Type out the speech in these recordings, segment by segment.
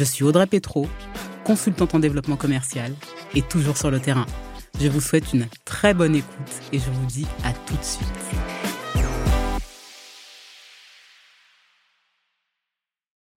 Je suis Audrey Petro, consultante en développement commercial et toujours sur le terrain. Je vous souhaite une très bonne écoute et je vous dis à tout de suite.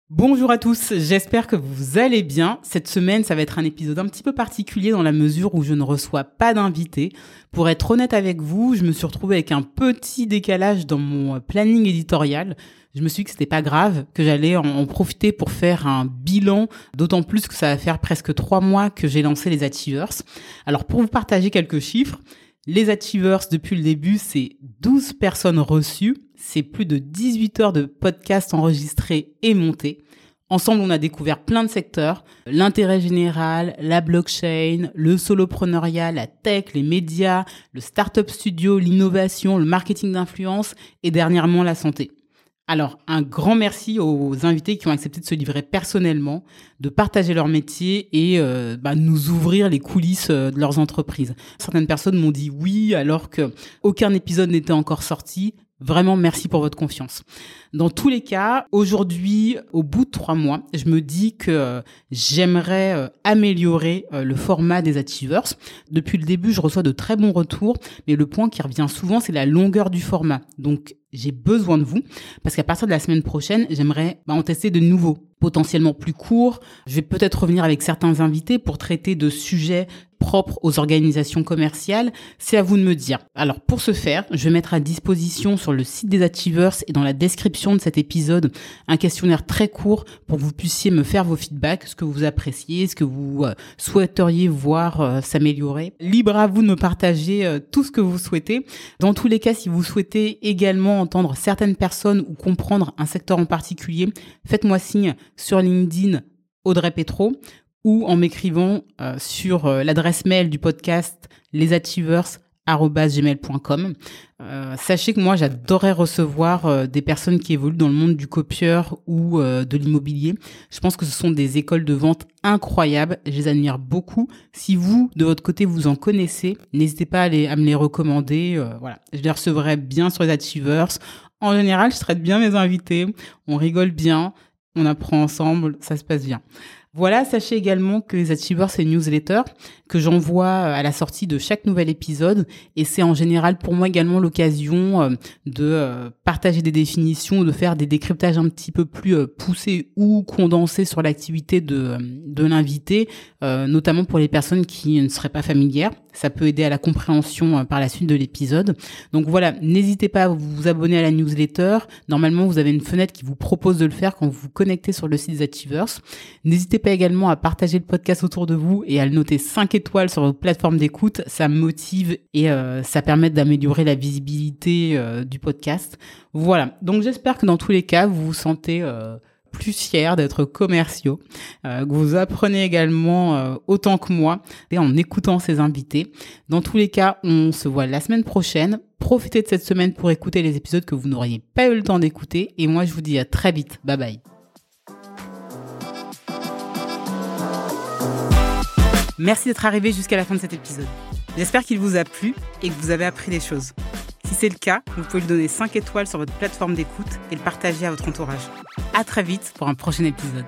Bonjour à tous, j'espère que vous allez bien. Cette semaine, ça va être un épisode un petit peu particulier dans la mesure où je ne reçois pas d'invités. Pour être honnête avec vous, je me suis retrouvée avec un petit décalage dans mon planning éditorial. Je me suis dit que c'était pas grave, que j'allais en profiter pour faire un bilan, d'autant plus que ça va faire presque trois mois que j'ai lancé les Achievers. Alors pour vous partager quelques chiffres, les Achievers, depuis le début, c'est 12 personnes reçues, c'est plus de 18 heures de podcasts enregistrés et montés. Ensemble, on a découvert plein de secteurs, l'intérêt général, la blockchain, le solopreneuriat, la tech, les médias, le startup studio, l'innovation, le marketing d'influence et dernièrement la santé. Alors, un grand merci aux invités qui ont accepté de se livrer personnellement, de partager leur métier et euh, bah, nous ouvrir les coulisses euh, de leurs entreprises. Certaines personnes m'ont dit oui alors que aucun épisode n'était encore sorti. Vraiment, merci pour votre confiance. Dans tous les cas, aujourd'hui, au bout de trois mois, je me dis que euh, j'aimerais euh, améliorer euh, le format des Achievers. Depuis le début, je reçois de très bons retours, mais le point qui revient souvent, c'est la longueur du format. Donc, j'ai besoin de vous parce qu'à partir de la semaine prochaine, j'aimerais bah, en tester de nouveaux, potentiellement plus courts. Je vais peut-être revenir avec certains invités pour traiter de sujets propre aux organisations commerciales, c'est à vous de me dire. Alors pour ce faire, je vais mettre à disposition sur le site des Achievers et dans la description de cet épisode un questionnaire très court pour que vous puissiez me faire vos feedbacks, ce que vous appréciez, ce que vous euh, souhaiteriez voir euh, s'améliorer. Libre à vous de me partager euh, tout ce que vous souhaitez. Dans tous les cas, si vous souhaitez également entendre certaines personnes ou comprendre un secteur en particulier, faites-moi signe sur LinkedIn Audrey Petro ou en m'écrivant euh, sur euh, l'adresse mail du podcast lesachievers.com. Euh, sachez que moi, j'adorerais recevoir euh, des personnes qui évoluent dans le monde du copieur ou de l'immobilier. Je pense que ce sont des écoles de vente incroyables. Je les admire beaucoup. Si vous, de votre côté, vous en connaissez, n'hésitez pas à, à, me les recommander. voilà, je les recevrai bien sur les Achievers. En général, je traite bien mes invités. On rigole bien. On apprend ensemble. Ça se passe bien. Voilà, sachez également que les Achievers, c'est une newsletter que j'envoie euh, à la sortie de chaque nouvel épisode et c'est en général pour moi également l'occasion euh, de euh, partager des définitions, de faire des décryptages un petit peu plus poussés ou condensés sur l'activité de, de l'invité, notamment pour les personnes qui ne seraient pas familières. Ça peut aider à la compréhension par la suite de l'épisode. Donc voilà, n'hésitez pas à vous abonner à la newsletter. Normalement, vous avez une fenêtre qui vous propose de le faire quand vous vous connectez sur le site des Achievers. N'hésitez pas également à partager le podcast autour de vous et à le noter 5 étoiles sur votre plateforme d'écoute. Ça motive et euh, ça permet d'améliorer la visibilité euh, du podcast. Voilà. Donc j'espère que dans tous les cas, vous vous sentez euh, plus fiers d'être commerciaux, que vous apprenez également autant que moi et en écoutant ces invités. Dans tous les cas, on se voit la semaine prochaine. Profitez de cette semaine pour écouter les épisodes que vous n'auriez pas eu le temps d'écouter. Et moi, je vous dis à très vite. Bye bye. Merci d'être arrivé jusqu'à la fin de cet épisode. J'espère qu'il vous a plu et que vous avez appris des choses. Si c'est le cas, vous pouvez lui donner 5 étoiles sur votre plateforme d'écoute et le partager à votre entourage. À très vite pour un prochain épisode.